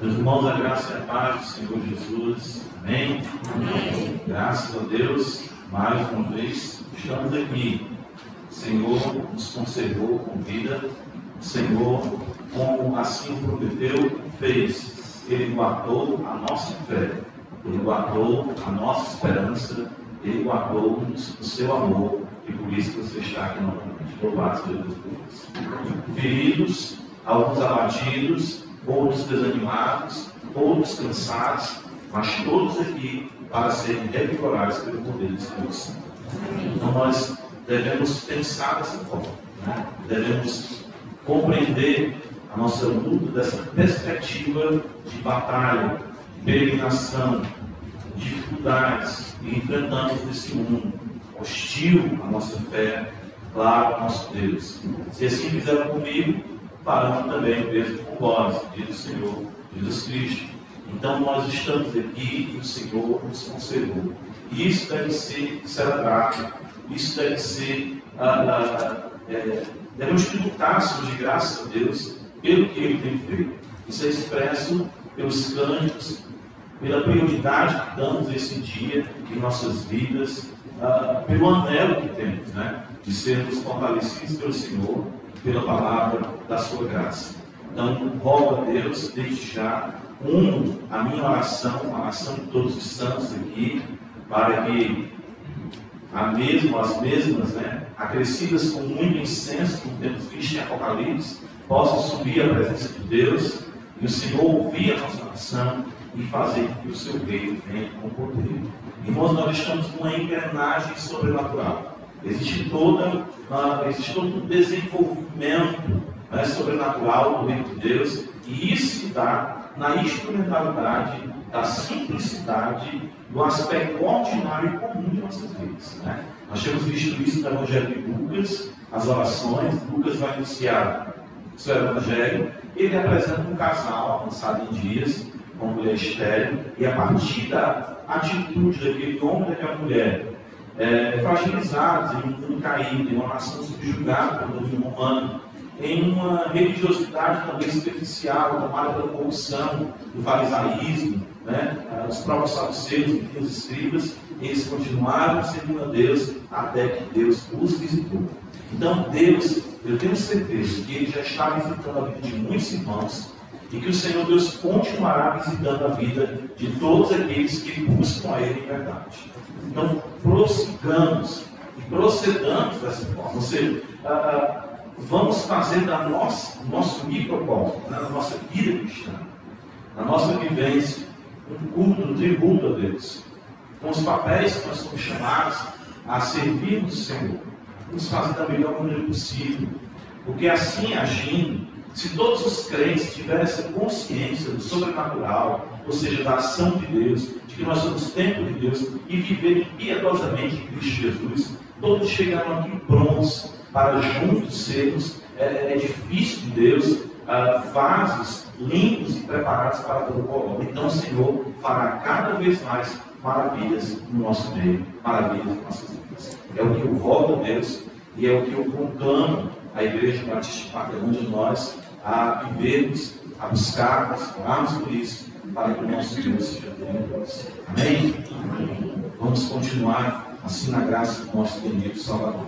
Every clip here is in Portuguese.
Meus irmãos, a graça e a paz do Senhor Jesus. Amém? Amém. Graças a Deus, mais uma vez estamos aqui. O Senhor nos conservou com vida. O Senhor, como assim prometeu, fez. Ele guardou a nossa fé. Ele guardou a nossa esperança. Ele guardou o seu amor. E por isso você está aqui novamente. Louvado seja Deus. Feridos, alguns abatidos, outros desanimados, outros cansados, mas todos aqui para serem revigorados pelo poder Espírito Santo. Então nós devemos pensar dessa forma, né? devemos compreender a nossa luta dessa perspectiva de batalha, de peregrinação, dificuldades que enfrentamos nesse mundo hostil à nossa fé, claro, ao nosso Deus. Se assim fizeram comigo, farão também o mesmo vós, diz o Senhor Jesus Cristo. Então nós estamos aqui e o Senhor nos conservou. E isso deve ser celebrado, isso deve ser. Ah, ah, é, devemos tributar de graça a Deus pelo que Ele tem feito. Isso é expresso pelos cânticos, pela prioridade que damos esse dia em nossas vidas, ah, pelo anelo que temos, né? De sermos fortalecidos pelo Senhor pela palavra da sua graça. Então, rogo a Deus, desde já, uno a minha oração, a oração de todos os santos aqui, para que a as mesmas, né, acrescidas com muito incenso, como temos visto em Apocalipse, possam subir à presença de Deus e o Senhor ouvir a nossa oração e fazer com que o seu reino venha com poder. Irmãos, nós estamos numa engrenagem sobrenatural. Existe, toda, existe todo um desenvolvimento né, sobrenatural do reino de Deus, e isso se dá na instrumentalidade, da simplicidade, do aspecto ordinário e comum de nossas vidas. Né? Nós temos visto isso no Evangelho de Lucas, as orações. Lucas vai iniciar o seu Evangelho. Ele apresenta um casal avançado em dias, com mulher estéreo, e a partir da atitude daquele homem e daquela mulher, é, fragilizados em um mundo caído, em uma nação subjugada pelo domínio humano, em uma religiosidade também superficial, tomada pela corrupção, do farisaísmo, né? os próprios saduceus, enfim, os escribas, eles continuaram servindo a Deus até que Deus os visitou. Então, Deus, eu tenho certeza que Ele já está visitando a vida de muitos irmãos e que o Senhor Deus continuará visitando a vida de todos aqueles que buscam a Ele em verdade. Então, prossigamos e procedamos dessa forma. Ou seja, ah, ah, vamos fazer da nossa, nosso microcosmo, né, na nossa vida cristã, na nossa vivência, um culto, um tributo a Deus. Com os papéis que nós somos chamados a servir o Senhor. Vamos fazer da melhor maneira possível. Porque assim agindo, se todos os crentes tiverem essa consciência do sobrenatural, ou seja, da ação de Deus, de que nós somos templo de Deus e viverem piedosamente em Cristo Jesus, todos chegaram aqui prontos para juntos sermos é, edifícios de Deus, uh, vasos limpos e preparados para todo o colo. Então o Senhor fará cada vez mais maravilhas no nosso meio, maravilhas nas nossas vidas. É o que eu volto a Deus e é o que eu conclamo a Igreja Batista Paterna de nós a vivermos, a buscarmos, orarmos por isso, para que o nosso Deus seja glorioso. Amém? Amém? Vamos continuar assim na graça do nosso bendito Salvador.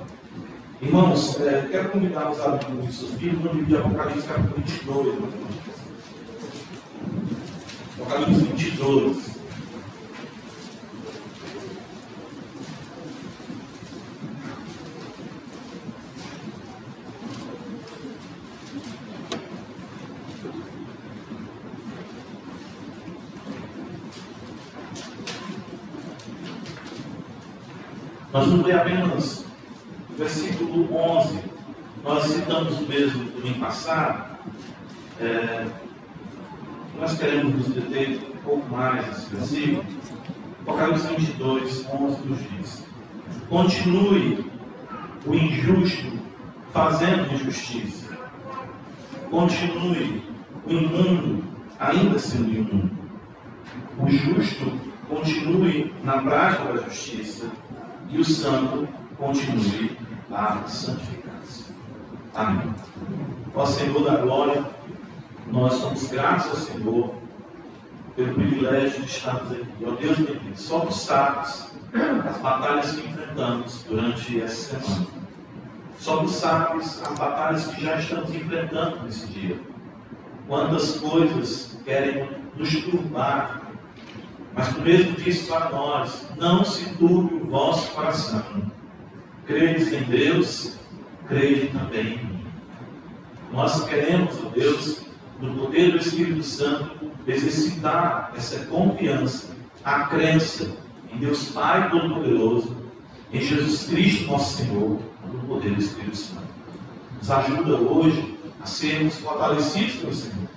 Irmãos, é, quero convidá-los a abrir os seus Bíblias no livro de Apocalipse, capítulo 22. Apocalipse 22. Nós vamos ler apenas o versículo 11. Nós citamos o mesmo domingo passado. É, nós queremos nos deter um pouco mais nesse versículo. Apocalipse 22, 11 nos diz: Continue o injusto fazendo injustiça. Continue o imundo ainda sendo imundo. O justo continue na prática da justiça e o santo continue a santificar-se. Amém. Ó Senhor da glória, nós somos gratos ao Senhor pelo privilégio de estarmos aqui. Ó Deus, Deus, só tu sabes as batalhas que enfrentamos durante essa semana. Só tu sabes as batalhas que já estamos enfrentando nesse dia. Quantas coisas querem nos turbar. Mas tu mesmo disse para nós: não se turbe o vosso coração. Credes em Deus, crede também em mim. Nós queremos, ó Deus, no poder do Espírito Santo, exercitar essa confiança, a crença em Deus Pai Todo-Poderoso, em Jesus Cristo, nosso Senhor, no poder do Espírito Santo. Nos ajuda hoje a sermos fortalecidos pelo Senhor.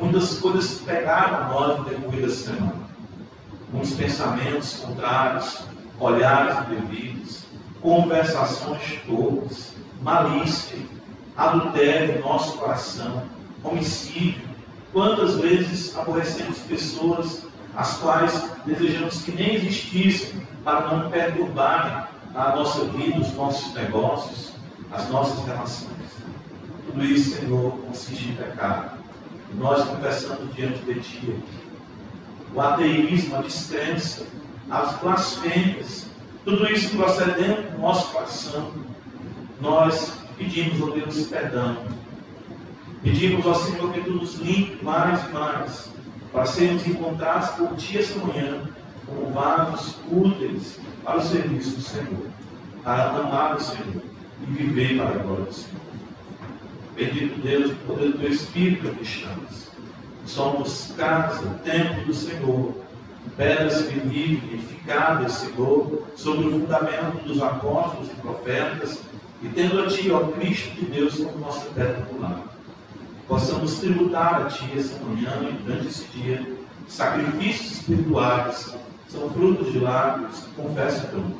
Muitas coisas pegaram a nós no decorrer da semana. Muitos pensamentos contrários, olhares indevidos, conversações tolas, malícia, adultério em nosso coração, homicídio. Quantas vezes aborrecemos pessoas as quais desejamos que nem existissem para não perturbarem a nossa vida, os nossos negócios, as nossas relações. Tudo isso, Senhor, consiste em pecado. Nós confessando diante de Ti o ateísmo, a descrença, as blasfêmias, tudo isso procedendo do nosso coração, nós pedimos, ó Deus, perdão. Pedimos ao Senhor que Tu nos limpe mais e mais, para sermos encontrados por Ti esta manhã, como vasos úteis para o serviço do Senhor, para amar o Senhor e viver para a glória do Senhor. Bendito Deus, o poder do Espírito que estamos. Somos casa, templo do Senhor, pedras que vivem, edificadas, Senhor, sobre o fundamento dos apóstolos e profetas, e tendo a Ti, ó Cristo de Deus, como nossa pedra angular. Possamos tributar a Ti essa manhã e durante esse dia sacrifícios espirituais, são frutos de lábios que confessam Teu nome.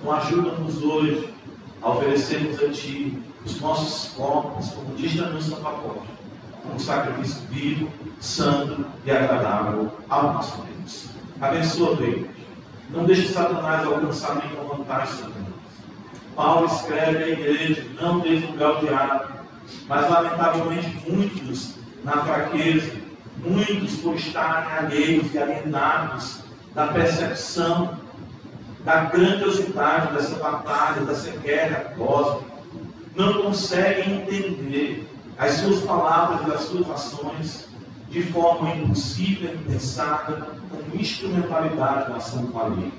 Então ajuda-nos hoje a oferecermos a Ti os nossos corpos, como diz na nossa pacote, como sacrifício vivo, santo e agradável ao nosso Deus. Abençoa igreja. Não deixe Satanás alcançar nenhuma vantagem sobre nós. Paulo escreve à igreja, não desde o lugar diabo, mas lamentavelmente muitos na fraqueza, muitos por estarem alheios e alienados da percepção da grandiosidade dessa batalha, dessa guerra cósmica, não conseguem entender as suas palavras e as suas ações de forma impulsiva, impensada, com instrumentalidade na ação do maligno.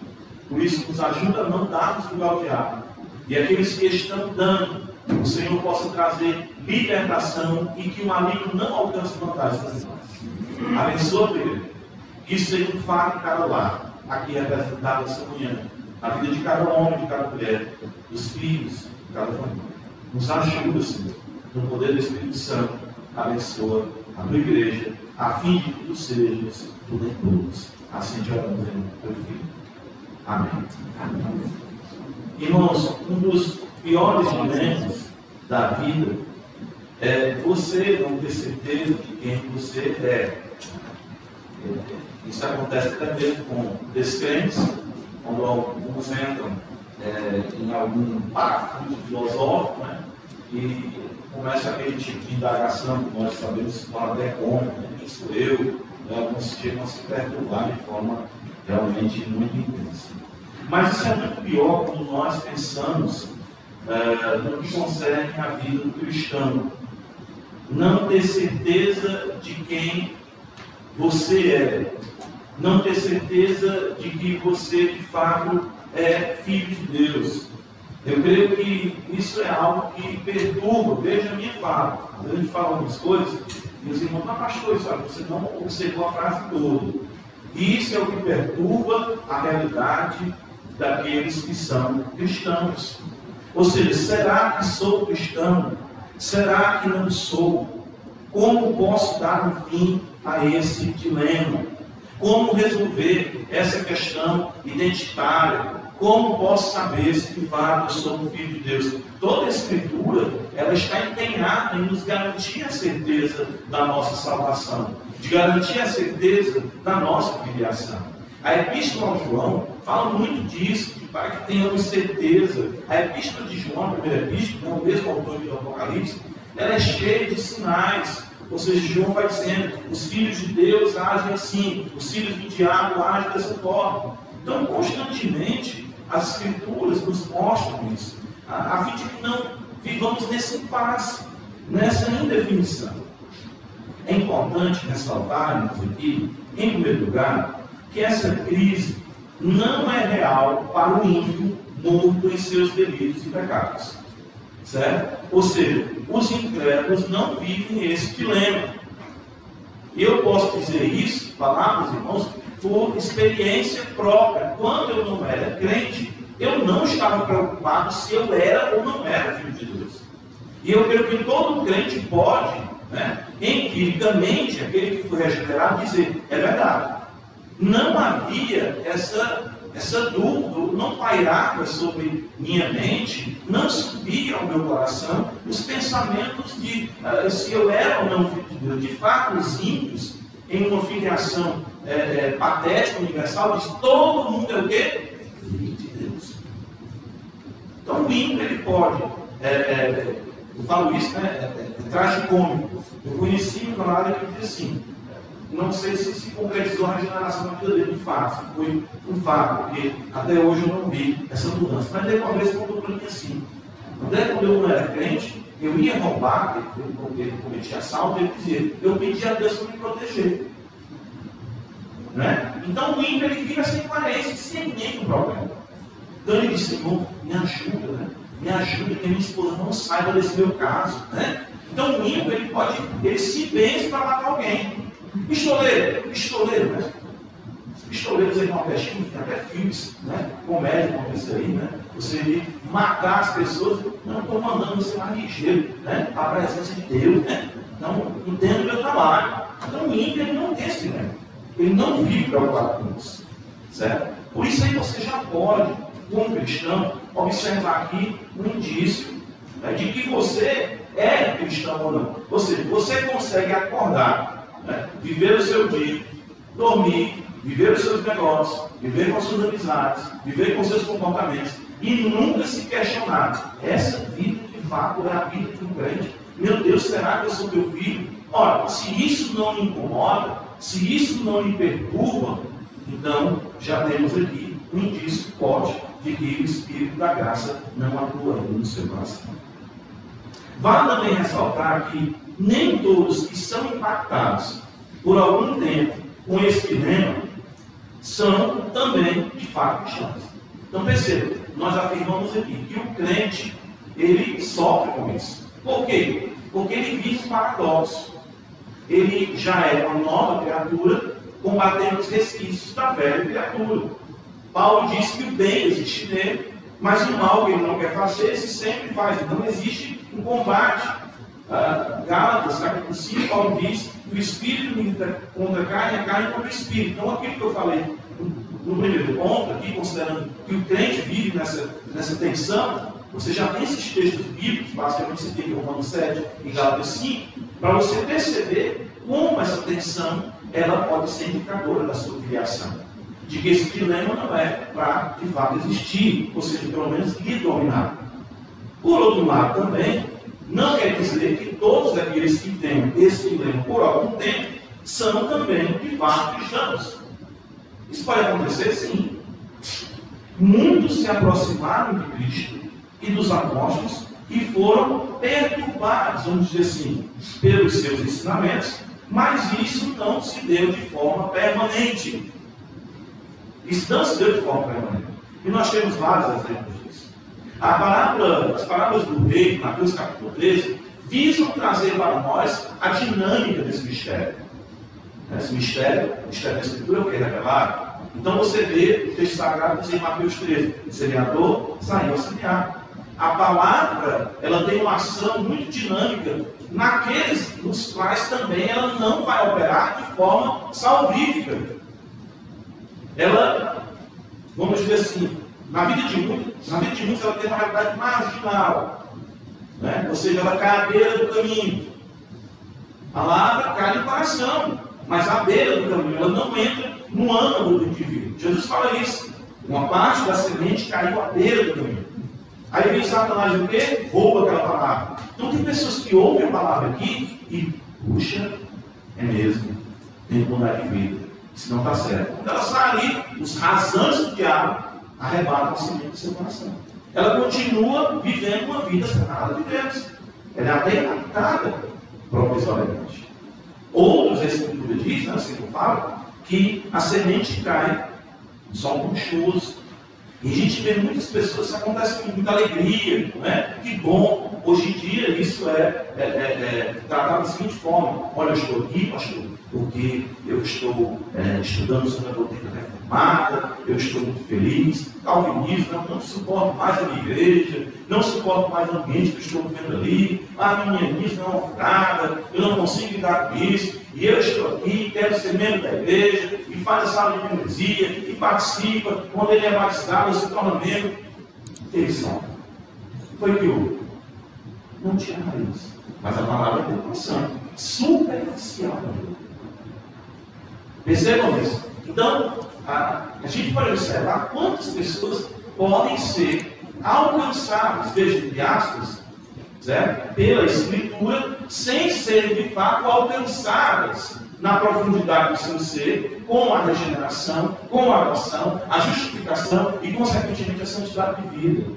Por isso, nos ajuda a não darmos lugar ao diabo. E aqueles que estão dando, o Senhor possa trazer libertação e que o maligno não alcance nós. Abençoa, Pedro. Isso seja um fato em cada lar, aqui representado essa manhã. A vida de cada homem, de cada mulher, dos filhos, de cada família. Nos ajuda, Senhor, no poder do Espírito Santo. Abençoa a tua igreja, a fim de que tu sejas tudo em todos. Assim te oramos em teu filho. Amém. Amém. Irmãos, um dos piores momentos da vida é você não ter certeza de quem você é. Isso acontece mesmo com descrentes, quando alguns entram é, em algum parafuso filosófico, né? e começa aquele tipo de indagação que nós sabemos se fala até como, né? quem sou eu, alguns chegam a se perturbar de forma realmente muito intensa. Mas isso é muito pior quando nós pensamos é, no que concerne a vida do cristão. Não ter certeza de quem você é. Não ter certeza de que você, de fato, é filho de Deus. Eu creio que isso é algo que perturba. Veja a minha fala. A gente fala algumas coisas, meus irmãos, mas pastor, sabe, você não observou a frase toda. E isso é o que perturba a realidade daqueles que são cristãos. Ou seja, será que sou cristão? Será que não sou? Como posso dar um fim a esse dilema? Como resolver essa questão identitária? Como posso saber se de fato eu sou um filho de Deus? Toda a Escritura, ela está empenhada em nos garantir a certeza da nossa salvação, de garantir a certeza da nossa filiação. A Epístola ao João fala muito disso, para que tenhamos certeza. A Epístola de João, a primeira Epístola, não o mesmo autor do Apocalipse, ela é cheia de sinais Ou seja, João vai dizendo: os filhos de Deus agem assim, os filhos do diabo agem dessa forma. Então, constantemente, as Escrituras nos mostram isso, a, a fim de que não vivamos nesse impasse, nessa indefinição. É importante ressaltarmos aqui, em primeiro lugar, que essa crise não é real para o ímpio morto em seus delitos e pecados. Certo? Ou seja, os incrédulos não vivem esse dilema. Eu posso dizer isso, falar os irmãos, por experiência própria. Quando eu não era crente, eu não estava preocupado se eu era ou não era filho de Deus. E eu creio que todo crente pode, né, empiricamente, aquele que foi regenerado, dizer: é verdade. Não havia essa, essa dúvida, não pairava sobre minha mente, não subia ao meu coração os pensamentos de uh, se eu era ou não filho de Deus. De fato, os ímpios, em uma filiação é, é, patética, universal, diz: todo mundo é o quê? Filho de Deus. Então, o ímpio, ele pode. É, é eu falo isso, né? É, é, é tragicômico. Eu conheci um camarada que diz assim: não sei se se concretizou a regeneração na vida dele de fato, foi um fato, porque até hoje eu não vi essa mudança. Mas daí uma vez contou para mim assim: até quando eu não era crente, eu ia roubar, porque ele cometia assalto, ele dizia: eu pedi a Deus para me proteger. Né? Então o ímpio ele fica sem coerência, sem nenhum problema. Então ele disse: Senhor, me ajuda, né? me ajude que minha esposa não saiba desse meu caso. Né? Então o ímpio ele pode, ele se benze para matar alguém. Pistoleiro, pistoleiro, né? Pistoleiros aí nordestinos, tem até filmes, né? Comédia com isso aí, né? Você matar as pessoas, não estou mandando você mais ligeiro, né? A presença de Deus, né? Não entendo o meu trabalho. Então o ímpio ele não tem esse dilema. Ele não vive preocupado com isso. Certo? Por isso aí você já pode, como cristão, observar aqui um indício né, de que você é cristão ou não. Ou seja, você consegue acordar, né, viver o seu dia, dormir, viver os seus negócios, viver com suas amizades, viver com seus comportamentos e nunca se questionar. Essa vida de fato é a vida de um crente. Meu Deus, será que eu sou teu filho? Ora, se isso não me incomoda, se isso não me perturba, então já temos aqui um indício forte de que o Espírito da Graça não atua ainda no seu coração. Vale também ressaltar que nem todos que são impactados por algum tempo com esse dilema são também de fato cristãos. Então perceba, nós afirmamos aqui que o crente ele sofre com isso. Por quê? Porque ele vive paradoxo. Ele já é uma nova criatura, combatendo os resquícios da velha criatura. Paulo diz que o bem existe nele, mas o mal que ele não quer fazer, se sempre faz. Então existe um combate. Uh, Gálatas, capítulo 5, Paulo diz que o espírito milita contra a carne e a carne contra o espírito. Então aquilo que eu falei no primeiro ponto, aqui, considerando que o crente vive nessa, nessa tensão, você já tem esses textos bíblicos, basicamente você tem em Romanos 7 e Gálatas 5, para você perceber como essa tensão ela pode ser indicadora da sua filiação de que esse dilema não é para, de fato, existir, ou seja, pelo menos lhe dominar. Por outro lado, também, não quer dizer que todos aqueles que têm esse dilema por algum tempo são também, de fato, cristãos. Isso pode acontecer, sim. Muitos se aproximaram de Cristo e dos apóstolos e foram perturbados, vamos dizer assim, pelos seus ensinamentos, mas isso não se deu de forma permanente. Isso não se deu de forma permanente. E nós temos vários exemplos disso. A parábola, as parábolas do rei, Mateus capítulo 13, visam trazer para nós a dinâmica desse mistério. Esse mistério, o mistério da Escritura é o que é revelado. Então você vê o texto sagrado diz em Mateus 13: o semeador saiu a semear. A palavra, ela tem uma ação muito dinâmica naqueles nos quais também ela não vai operar de forma salvífica ela, vamos dizer assim, na vida de muitos, na vida de muitos ela tem uma realidade marginal. Né? Ou seja, ela cai à beira do caminho. A palavra cai no coração, mas à beira do caminho, ela não entra no âmago do indivíduo. Jesus fala isso. Uma parte da semente caiu à beira do caminho. Aí vem Satanás o quê? Rouba aquela palavra. Então tem pessoas que ouvem a palavra aqui e Puxa, é mesmo, tem que mudar de vida. Isso não está certo. Quando ela sai ali, os rasantes do diabo arrebatam o semente do seu coração. Ela continua vivendo uma vida separada de Deus. Ela é até adaptada provisoriamente. Outros, a Escritura diz, né, assim eu falo, que a semente cai no solo rochoso, e a gente vê muitas pessoas, isso acontece com muita alegria, não é? Que bom. Hoje em dia isso é, é, é, é tratado da seguinte forma: olha, eu estou aqui, pastor, porque eu estou é, estudando sobre a doutrina reformada, eu estou muito feliz. Calvinismo, não, não suporto mais a minha igreja, não suporto mais o ambiente que estou vivendo ali, a minha missa não é uma furada, eu não consigo lidar com isso, e eu estou aqui, quero ser membro da igreja, e faz a sala de membresia, e participa, quando ele é batizado, se torna membro. Atenção. Foi que houve? Não tinha raiz. Mas a palavra é educação. Superficial. Percebam isso? Então, a, a gente pode observar quantas pessoas podem ser alcançadas, veja, entre aspas, certo? pela Escritura, sem serem de fato alcançadas na profundidade do seu ser, com a regeneração, com a adoção, a justificação e, consequentemente, a santidade de vida.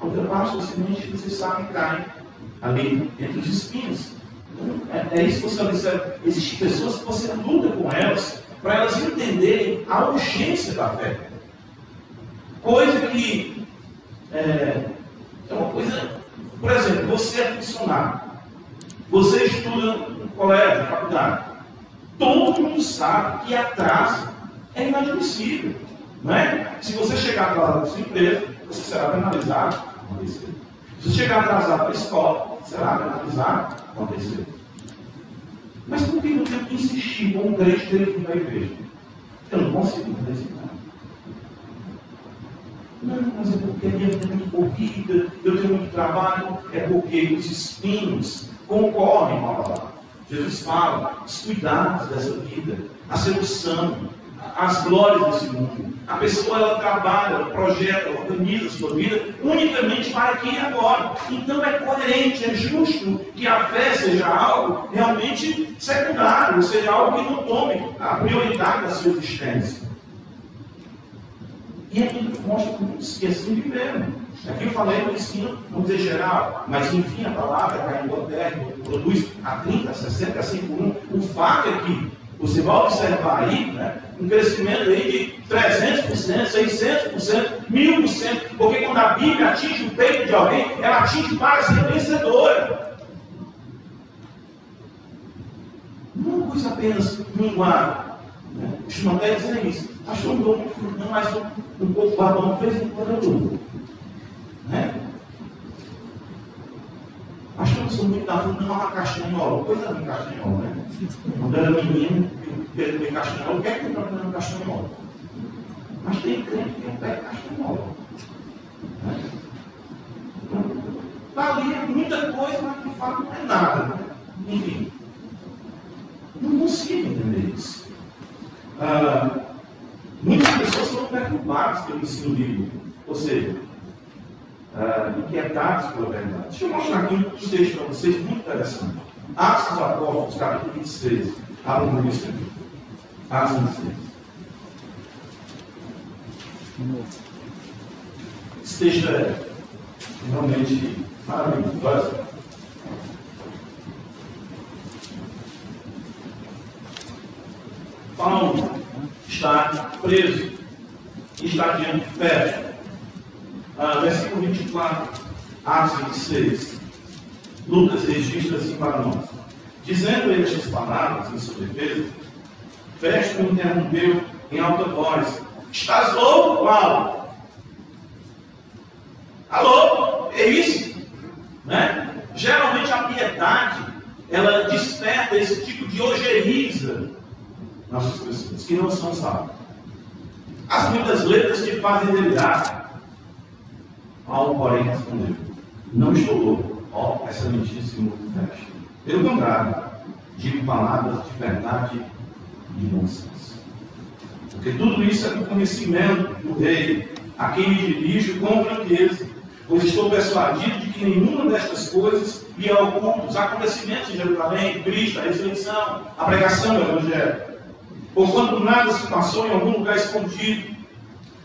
Outra parte da semente, vocês sabem, cai ali entre os espinhos. É, é isso que você observa. Existem pessoas que você luta com elas para elas entenderem a urgência da fé. Coisa que é, é uma coisa. Por exemplo, você é funcionário. Você estuda no colégio, na faculdade. Todo mundo sabe que atraso é inadmissível. Não é? Se você chegar atrasado na sua empresa, você será penalizado. Se você chegar atrasado para a escola, será penalizado. Aconteceu. Mas eu tenho que insistir com um crente vindo à igreja? Eu não consigo resignar. Não, mas é porque a minha vida é muito corrida, eu tenho muito trabalho, é porque os espinhos concorrem a palavra. Jesus fala, os cuidados dessa vida, a sedução, as glórias desse mundo. A pessoa ela trabalha, projeta, organiza a sua vida unicamente para aqui e agora. Então é coerente, é justo que a fé seja algo realmente secundário, seja algo que não tome a prioridade da sua existência. E aqui mostra que assim viveram. Aqui eu falei do ensino, vamos dizer geral, mas enfim, a palavra cai em terra, produz a 30, 60, 100 por 1. O fato é que você vai observar aí né, um crescimento aí de 300%, 600%, 1000%, porque quando a Bíblia atinge o peito de alguém, ela atinge para ser vencedora. Não coisa apenas minguar. Né? Os irmãos dizem isso. Pastor, não não, mas um, um pouco babão fez um quando Né? Não sou muito da fruta, não, uma castanhola. Coisa de castanhola, né? Quando era menino, Pedro de castanhola, o que é problema no castanhola? Mas tem crente que pé de castanhola. Né? Está ali é muita coisa, mas de fato não é nada. Né? Enfim. Não consigo entender isso. Ah, muitas pessoas foram perturbadas pelo ensino bíblico. Ou seja, ah, inquietados pela verdade. Deixa eu mostrar aqui um texto para vocês muito interessante. Atos dos Apóstolos, capítulo 26. Abra o isso aqui. Atos 26. Esse texto é realmente maravilhoso. Paulo está preso e está diante de festa. Ah, versículo 24, Atos 26. Lucas registra assim para nós. Dizendo estas palavras em sua defesa, Festo interrompeu em alta voz: Estás louco, Paulo? Alô? É isso? Né? Geralmente a piedade ela desperta esse tipo de ojeriza nas pessoas que não são salvas. As muitas letras te fazem delirar. Paulo, porém, respondeu: Não estou. Ó, se fecha. Pelo contrário, digo palavras de verdade e de bom senso. Porque tudo isso é do conhecimento do rei, a quem me dirijo com franqueza. Pois estou persuadido de que nenhuma destas coisas lhe é oculta. Os acontecimentos de Jerusalém, Cristo, a ressurreição, a pregação do Evangelho. Porquanto nada se passou em algum lugar escondido.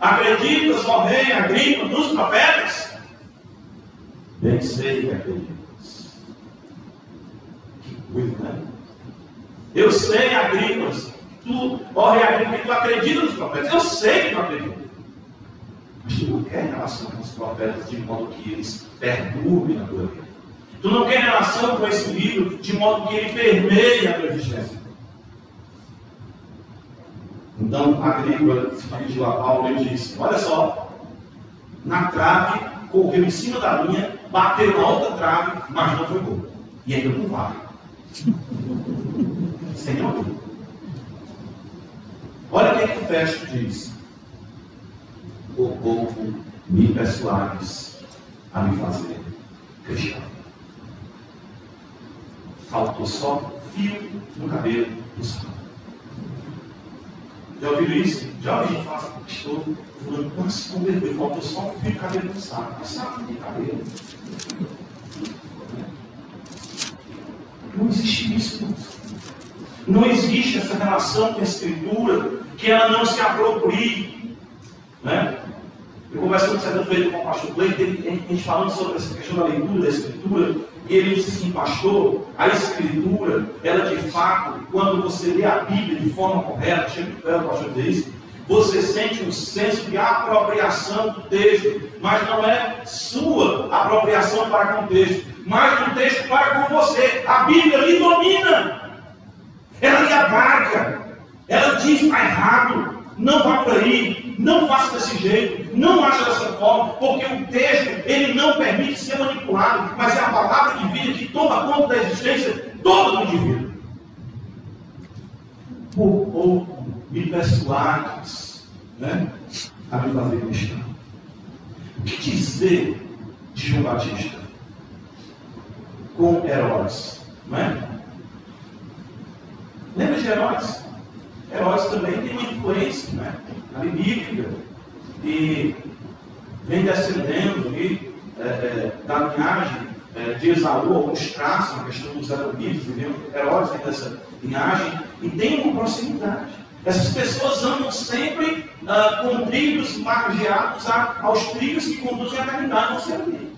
Acreditas, ó rei, Agripa, dos profetas? Bem sei que acreditas. Que coisa, né? Eu sei, Agripas, tu, ó rei que tu acredita nos profetas. Eu sei que tu acredita. Mas tu não quer relação com os profetas de modo que eles perturbem a tua vida. Tu não quer relação com esse livro de modo que ele permeie a tua existência. Então, Agrícola se dirigiu a Paulo e disse: Olha só, na trave, correu em cima da linha, bateu na outra trave, mas não foi gol. E ainda não vai. Senhor. Olha o que, que o Festo diz. O povo me persuades a me fazer cristão. Faltou só fio no cabelo do Senhor. Já ouviram isso? Já ouvi gente falar assim, pastor, fulano quando se converteu, faltou só um fio de cabelo no saco. Que saco de cabelo? Não existe isso, Não existe essa relação com a Escritura que ela não se aproprie. Né? Eu conversando certa feita com o pastor Cleiton, a gente falando sobre essa questão da leitura da Escritura, e ele disse assim, pastor, a Escritura, ela de fato, quando você lê a Bíblia de forma correta, que o pastor diz, você sente um senso de apropriação do texto, mas não é sua apropriação para com o texto, mas do texto para com você. A Bíblia lhe domina, ela lhe abarca, ela diz está errado, não vá por aí, não faça desse jeito, não ache dessa forma, porque o texto ele não permite ser manipulado, mas é a palavra divina que toma conta da existência toda do indivíduo. Por pouco me persuades né, a me fazer cristão. O que dizer de João Batista com Herodes? Não é? Lembra de Herodes? Herodes também tem uma influência né, bíblica e vem descendendo e, é, é, da linhagem é, de Esaú, alguns traços na questão dos Edomitas, Herodes vem dessa linhagem e tem uma proximidade. Essas pessoas andam sempre ah, com trilhos margeados aos trilhos que conduzem à eternidade, não sei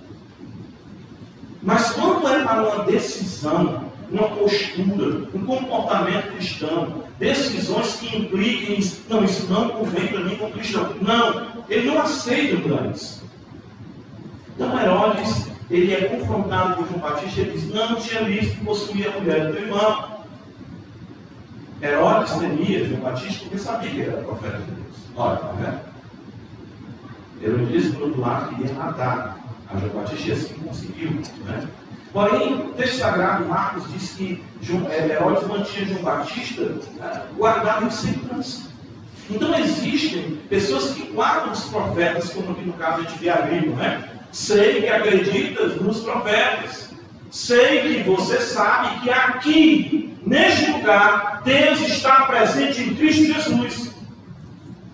Mas quando é para uma decisão uma postura, um comportamento cristão, decisões que impliquem, não, isso não convém para mim como cristão. Não, ele não aceita mudanças. Então Herodes, ele é confrontado por João Batista e ele diz, não, tinha visto que possuía a mulher do teu irmão. Herodes temia João Batista porque sabia que era profeta de Deus. Olha, tá vendo? Herodes, por outro lado, queria matar a João Batista e assim conseguiu. Né? Porém, o texto sagrado, Marcos, diz que é, Herodes mantinha João Batista né, guardado em segurança. Então existem pessoas que guardam os profetas, como aqui no caso a gente vê Agripa, né? Sei que acreditas nos profetas. Sei que você sabe que aqui, neste lugar, Deus está presente em Cristo Jesus.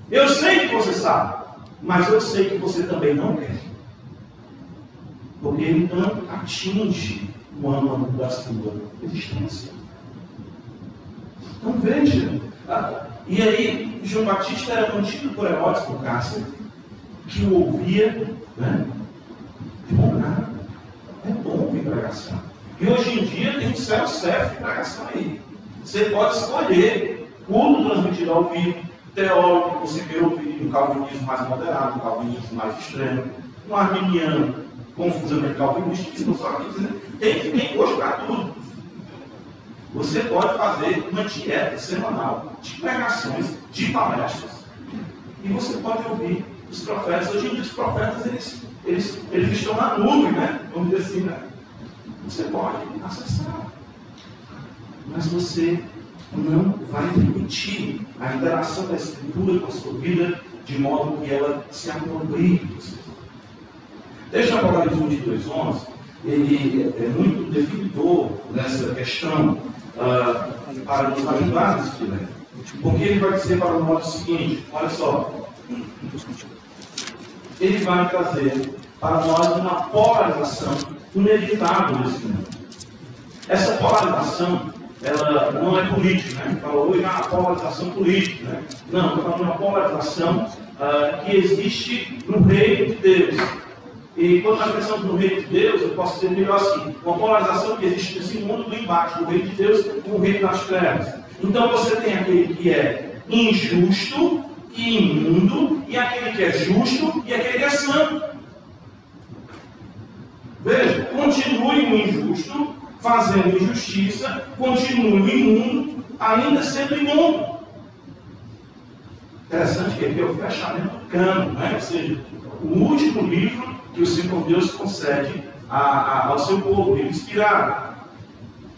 Eu sei que você sabe, mas eu sei que você também não quer porque ele não atinge o âmago da sua existência. Então veja, tá? e aí João Batista era mantido por Herodes por Cássio, que o ouvia, né? de bom nada. É bom ouvir pregação. E hoje em dia tem um céu certo de pregação aí. Você pode escolher como transmitir ao vivo, teórico, você quer ouvir um calvinismo mais moderado, um calvinismo mais extremo, um arminiano, confusamente calvinista, não só dizendo, tem, tem gosto para tudo. Você pode fazer uma dieta semanal de pregações, de palestras. E você pode ouvir os profetas. Hoje em dia os profetas eles, eles, eles estão na nuvem, né? Vamos dizer assim, né? Você pode acessar. Mas você não vai permitir a interação da escritura com a sua vida de modo que ela se aproprie. Desde Apocalipse 22, 11, ele é muito definidor nessa questão uh, para nos ajudar nesse dilema. Porque ele vai dizer para o seguinte: olha só, ele vai trazer para nós uma polarização inevitável nesse mundo. Essa polarização ela não é política, né? Fala hoje a polarização política, né? Não, estou falando de uma polarização uh, que existe no reino de Deus. E quando nós pensamos no reino de Deus, eu posso dizer melhor assim: uma polarização que existe nesse mundo do embate do reino de Deus com o reino das trevas. Então você tem aquele que é injusto e imundo, e aquele que é justo e aquele que é santo. Veja, continue o injusto fazendo injustiça, continue o imundo, ainda sendo imundo. Interessante que aqui é o fechamento do cano, né? ou seja, o último livro que o Senhor Deus concede a, a, ao seu povo, livro inspirado.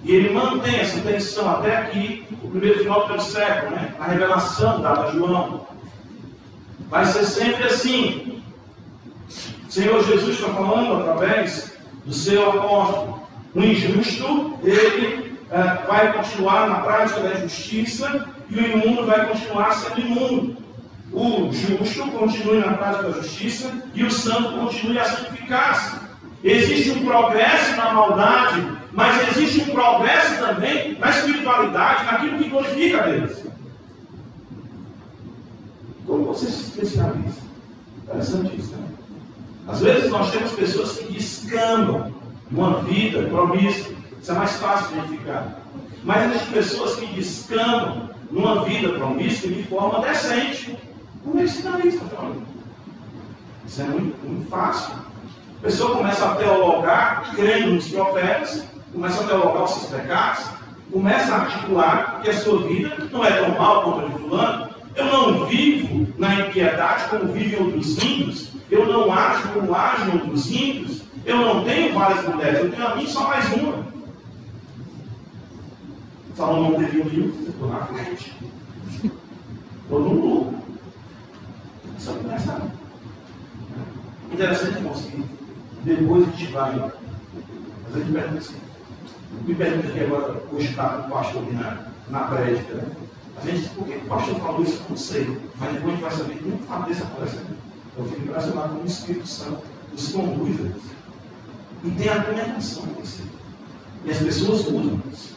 E ele mantém essa intenção até aqui, o primeiro final do século, né? a revelação dada a João. Vai ser sempre assim. O Senhor Jesus está falando através do seu apóstolo. O injusto, ele uh, vai continuar na prática da justiça e o imundo vai continuar sendo imundo. O justo continue na prática da justiça e o santo continue a santificar-se. Existe um progresso na maldade, mas existe um progresso também na espiritualidade, naquilo que glorifica Deus. Como você se especializa? Interessante isso, né? Às vezes nós temos pessoas que descambam uma vida promissa. Isso é mais fácil de identificar. Mas existem pessoas que descambam numa vida promissa de forma decente. Como é que se dá isso, Isso é muito, muito fácil. A pessoa começa a teologar, crendo nos profetas, começa a teologar os seus pecados, começa a articular que a sua vida não é tão mal quanto a de fulano. Eu não vivo na impiedade como vivem outros ímpios. Eu não ajo como agem outros ímpios. Eu não tenho várias mulheres, eu tenho a mim só mais uma. Salomão teve um rio, eu estou na frente. Estou no lucro. Só que nessa. Interessante, irmãos, que depois a gente vai. Mas a gente pergunta assim. Me pergunta aqui agora, hoje está o pastor na, na prédica, né? A gente, por que o pastor falou isso? Não sei. Mas depois a gente vai saber que não fala dessa coisa. Eu fico impressionado com o Espírito Santo nos conduz a isso. E tem a argumentação disso. E as pessoas usam isso.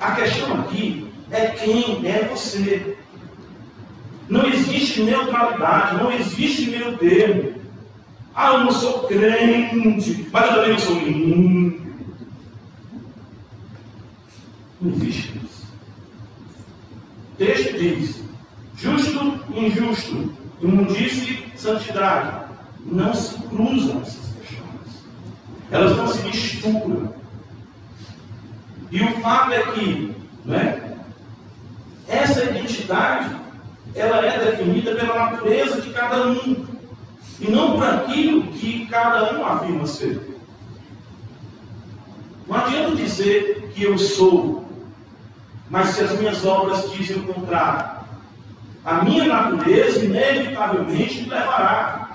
A questão aqui é quem é você. Não existe neutralidade, não existe meio termo. Ah, eu não sou crente, mas eu também não sou nenhum. Não existe isso. O texto diz: justo e injusto, imundice santidade. Não se cruzam essas questões. Elas não se misturam. E o fato é que, né, essa identidade ela é definida pela natureza de cada um, e não por aquilo que cada um afirma ser. Não adianta dizer que eu sou, mas se as minhas obras dizem o contrário, a minha natureza inevitavelmente me levará.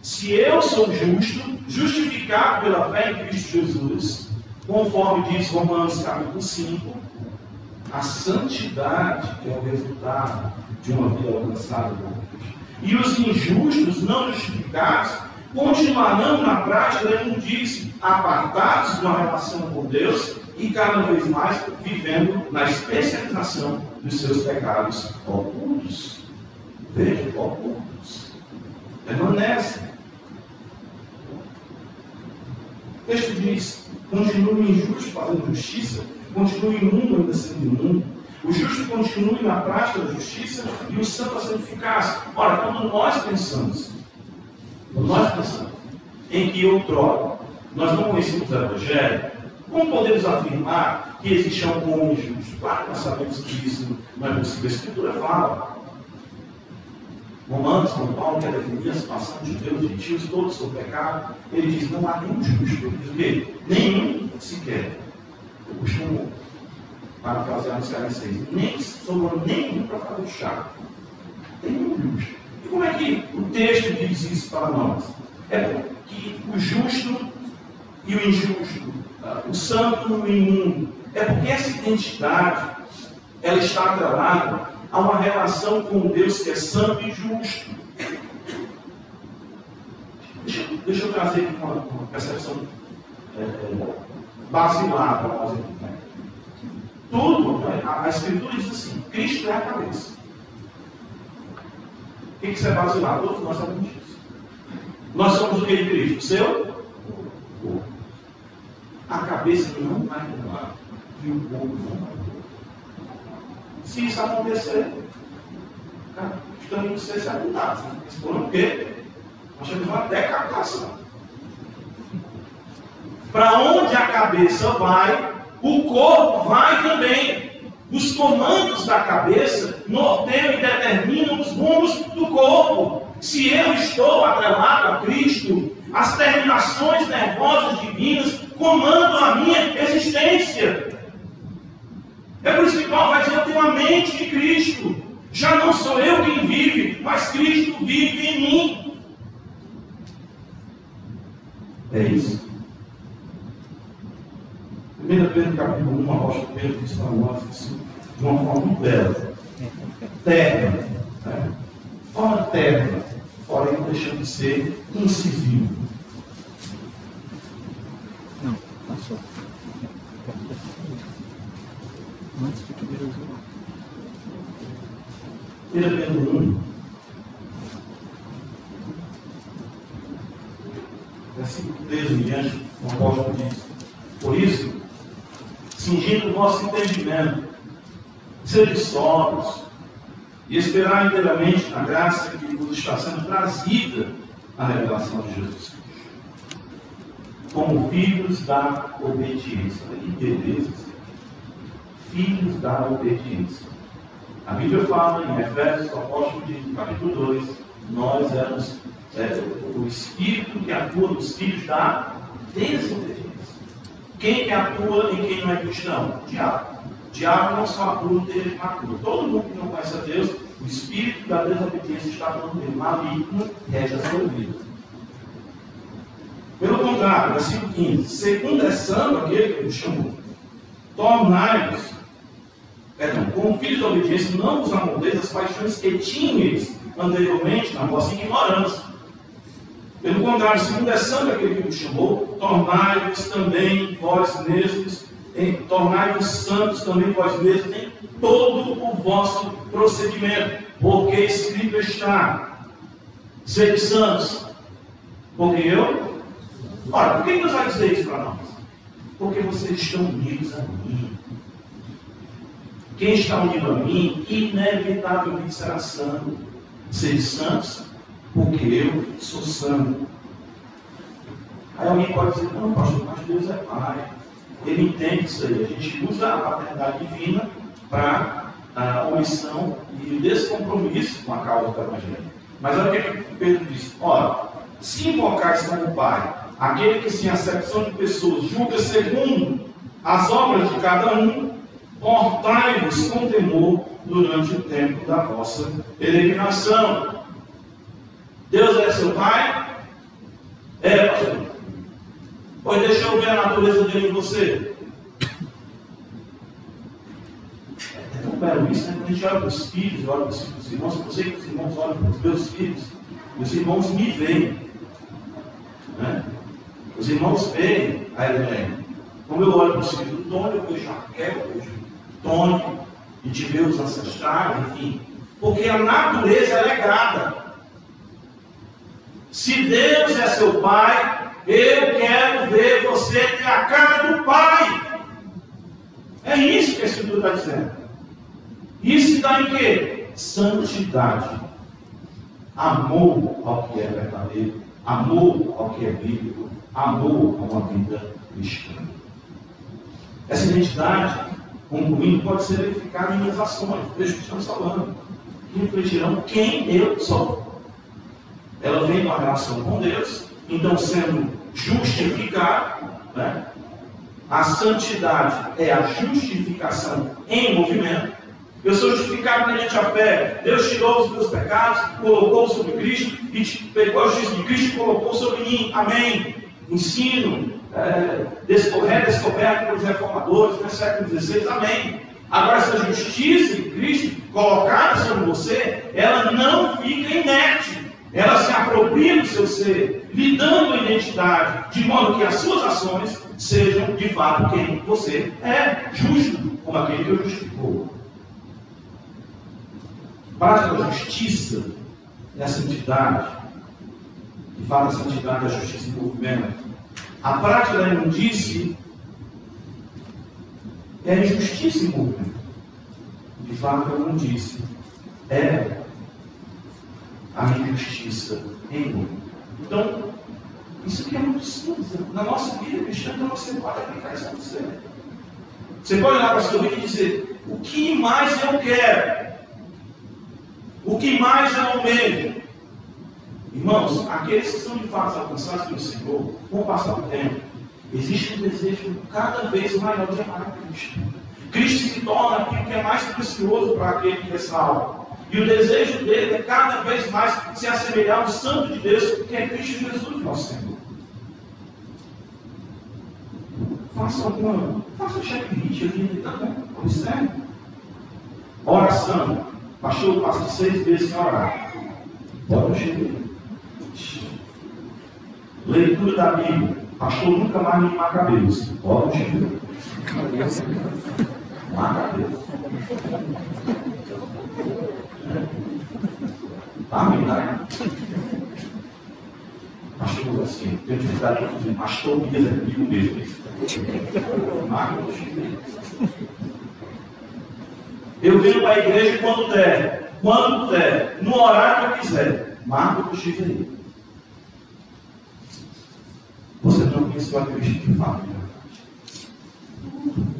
Se eu sou justo, justificado pela fé em Cristo Jesus, conforme diz Romanos capítulo 5, a santidade que é o resultado de uma vida alcançada por Cristo. E os injustos, não justificados, continuarão na prática da imundície, apartados de uma relação com Deus e cada vez mais vivendo na especialização dos seus pecados ocultos. Veja, ocultos. Permanece. O texto diz: continue injusto fazendo justiça, continue imundo ainda sendo imundo. O justo continue na prática da justiça e o santo a santificar-se. Ora, quando nós pensamos, quando nós pensamos em que outrora nós não conhecemos o Evangelho, como podemos afirmar que existe algum homem justo? Claro que nós sabemos que isso não é possível. A Escritura fala. Romanos, quando Paulo quer definir a situação de judeus e gentios, todos são pecado, ele diz: não há nenhum justo. Ele? Nenhum sequer. Eu costumo parafrasear nos caras seis. Nem sobrou nenhum para fazer o chá. Nenhum justo. E como é que o texto diz isso para nós? É que o justo e o injusto, tá? o santo e o imundo, é porque essa identidade ela está atrelada a uma relação com Deus que é santo e justo. Deixa deixa eu trazer aqui uma, uma percepção é, é, basilada para fazer. Né? Tudo, né? a, a Escritura diz assim: Cristo é a cabeça. O que, que isso é basilado? Todos nós sabemos disso. Nós somos o que de Cristo? Seu. A cabeça não vai mudar e o corpo não vai mudar. Se isso acontecer, estamos ser sepultados. Né? Por o quê? Nós temos uma decapitação. Para onde a cabeça vai, o corpo vai também. Os comandos da cabeça norteiam e determinam os rumos do corpo. Se eu estou atrelado a Cristo, as terminações nervosas divinas comandam a minha existência. É por isso que Paulo vai dizer: Eu tenho a mente de Cristo. Já não sou eu quem vive, mas Cristo vive em mim. É isso. 1 Pedro capítulo 1, apóstolo Pedro diz para nós assim, de uma forma muito bela. Terra. Né? Forma terra, porém deixando de ser incisivo. Não, passou. Antes de primeiro jogo. Pedro 1. Versículo 13 em diante, o apóstolo diz: Por isso, cingindo o vosso entendimento, sede sóbrios, e esperar inteiramente na graça que vos está sendo trazida a revelação de Jesus Cristo. Como filhos da obediência. Que beleza! Filhos da obediência. A Bíblia fala em Efésios, apóstolo no capítulo 2, nós éramos é, o espírito que atua nos filhos da desobediência. Quem que atua e quem não é cristão? Diabo. Diabo não só atua, ele atua. Todo mundo que não conhece a Deus, o espírito da desobediência está falando dele. Maligno rege a sua vida. Pelo contrário, versículo 15: secundando aquele que nos chamou, tornai-vos como filhos da obediência, não vos amoldeis as paixões que tinhais anteriormente na vossa ignorância. Pelo contrário, segundo é sangue aquele que vos chamou, tornai-vos também vós mesmos, tornai-vos santos também vós mesmos em todo o vosso procedimento, porque escrito está, sede santos, porque eu. Ora, por que Deus vai dizer isso para nós? Porque vocês estão unidos a mim. Quem está unido a mim, inevitavelmente será santo. Sede santos, porque eu sou santo. Aí alguém pode dizer, não, pastor, mas Deus é Pai. Ele entende isso aí. A gente usa a paternidade divina para a omissão e o descompromisso com a causa do Evangelho. Mas olha o que Pedro diz: ora, se invocais como Pai, aquele que sem acepção de pessoas julga segundo as obras de cada um, portai-vos com temor durante o tempo da vossa peregrinação. Deus é seu Pai? É, pastor. Pois deixa eu ver a natureza dele em você. É tão belo isso, né? Quando a gente olha para os filhos, olha para os irmãos, eu sei que os irmãos olham para os meus filhos, os irmãos me veem. Né? Os irmãos veem a Helene. Como eu olho para os filhos do Tony, eu vejo a Raquel, eu vejo Tony, e de os ancestrais, enfim. Porque a natureza é legada. Se Deus é seu pai, eu quero ver você ter a cara do pai. É isso que a Escritura está dizendo. Isso dá em quê? Santidade. Amor ao que é verdadeiro. Amor ao que é bíblico. Amor a uma vida cristã. Essa identidade concluindo, pode ser verificado em minhas ações, veja que estamos falando, refletirão quem eu sou. Ela vem com a relação com Deus, então sendo justificado, né? a santidade é a justificação em movimento. Eu sou justificado mediante a fé. Deus tirou os meus pecados, colocou sobre Cristo, e pegou a justiça de Cristo e colocou sobre mim. Amém. Ensino, é, redescoberta pelos reformadores no século XVI, amém. Agora, essa justiça de Cristo colocada sobre você, ela não fica inerte, Ela se apropria do seu ser, lhe dando a identidade, de modo que as suas ações sejam de fato quem você é, justo, como aquele que o justificou. Prática da justiça é a santidade. De fato, a santidade é a justiça em movimento. A prática da imundície é a injustiça em movimento. De fato, a imundície é a injustiça em movimento. Então, isso aqui é muito simples. Na nossa vida cristã, então você pode aplicar isso a você. Você pode olhar para a sua vida e dizer: o que mais eu quero? O que mais eu almejo? Irmãos, aqueles que são de fato alcançados pelo Senhor, com o passar do tempo, existe um desejo cada vez maior de amar a Cristo. Cristo se torna aquilo que é mais precioso para aquele que é salvo. E o desejo dele é cada vez mais se assemelhar ao Santo de Deus, que é Cristo Jesus, nosso Senhor. Faça alguma, faça um checklist ali, tá bom? Observe. Oração. Pastor, eu passo seis vezes sem orar. O checklist. Leitura da Bíblia. Pastor, nunca mais limpar cabelos. Bota o checklist. Cabeça. Limpar cabelos. Tá, verdade? Pastor, assim, tenho dificuldade de dizer, pastor, me comigo mesmo. Eu venho para a igreja quando der, quando der, no horário que eu quiser. Marca o X aí. Conheceu a Cristo de fato.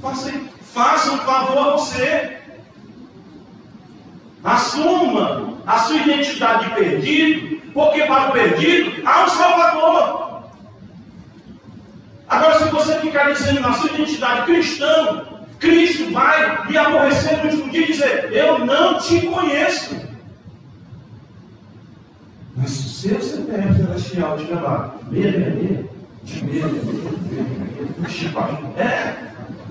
Faça, faça um favor a você. Assuma a sua identidade de perdido, porque para o perdido há um Salvador. Agora, se você ficar dizendo na sua identidade cristã, Cristo vai lhe aborrecer no último dia e dizer: Eu não te conheço. Mas se o seu CPF celestial estiver lá, meia, meia, meia, meia, é,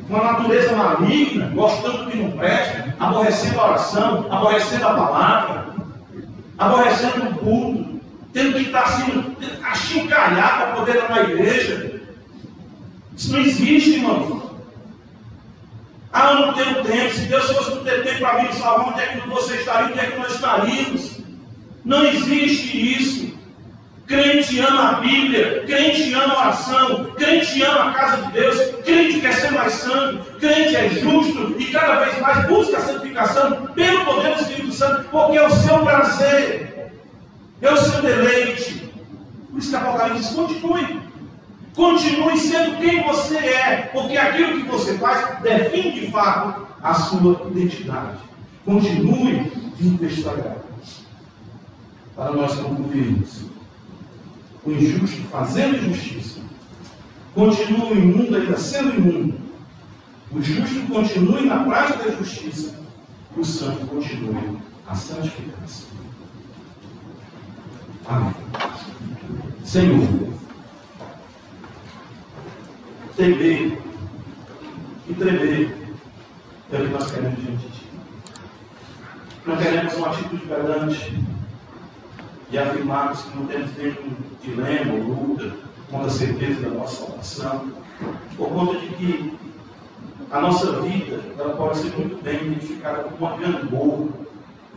uma natureza maligna, gostando do que não presta, aborrecendo a oração, aborrecendo a palavra, aborrecendo o culto, tendo que estar assim, achincalhado para poder ir na igreja. Isso não existe, irmão. Ah, eu não tenho tempo. Se Deus fosse não ter tempo para vir salvar, onde é que você estaria? Onde é que nós estaríamos? Não existe isso. Crente ama a Bíblia, crente ama a oração, crente ama a casa de Deus, crente quer ser mais santo, crente é justo e cada vez mais busca a santificação pelo poder do Espírito Santo, porque é o seu prazer, é o seu deleite. Por isso que Apocalipse continue, continue sendo quem você é, porque aquilo que você faz define de fato a sua identidade. Continue, diz o texto sagrado. Para nós concluirmos o injusto fazendo injustiça, continua o imundo ainda sendo imundo, o justo continue na prática da justiça, o santo continue a santificação. Amém. Senhor, temer e tremer é o que nós queremos diante de Ti. Não queremos uma atitude perante e afirmarmos que não temos nenhum dilema ou luta contra a certeza da nossa salvação, por conta de que a nossa vida ela pode ser muito bem identificada como uma gangorra,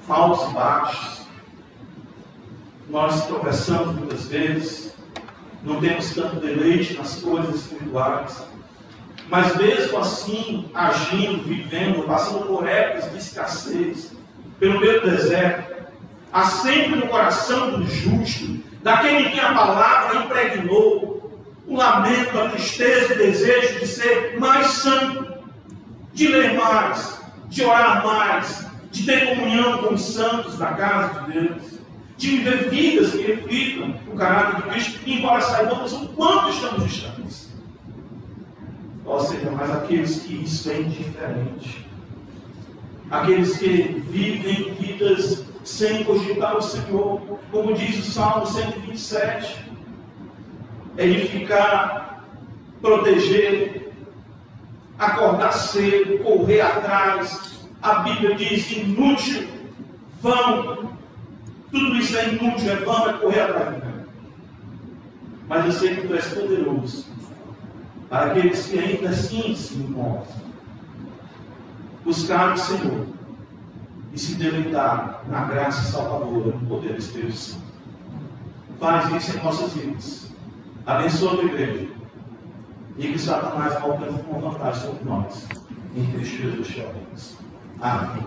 altos e baixos. Nós tropeçamos muitas vezes, não temos tanto deleite nas coisas espirituais, mas mesmo assim, agindo, vivendo, passando por épocas de escassez, pelo meio do deserto, há sempre no coração do justo, daquele que a palavra impregnou, o lamento, a tristeza, o desejo de ser mais santo, de ler mais, de orar mais, de ter comunhão com os santos da casa de Deus, de viver vidas que reflitam o caráter de Cristo, embora saibamos o quanto estamos distantes. Ou seja, mas aqueles que isso é indiferente, aqueles que vivem vidas sem cogitar o Senhor, como diz o Salmo 127, edificar, proteger, acordar cedo, correr atrás. A Bíblia diz inútil, vão, Tudo isso é inútil, é vão, é correr atrás. Mas eu sei que tu és poderoso para aqueles que ainda assim se encontram. Buscar o Senhor e se deleitar na graça salvadora do poder do Espírito Santo. Faz isso em nossas vidas. Abençoa a igreja. E que Satanás alcance com vantagem sobre nós. Em Cristo Jesus te Amém.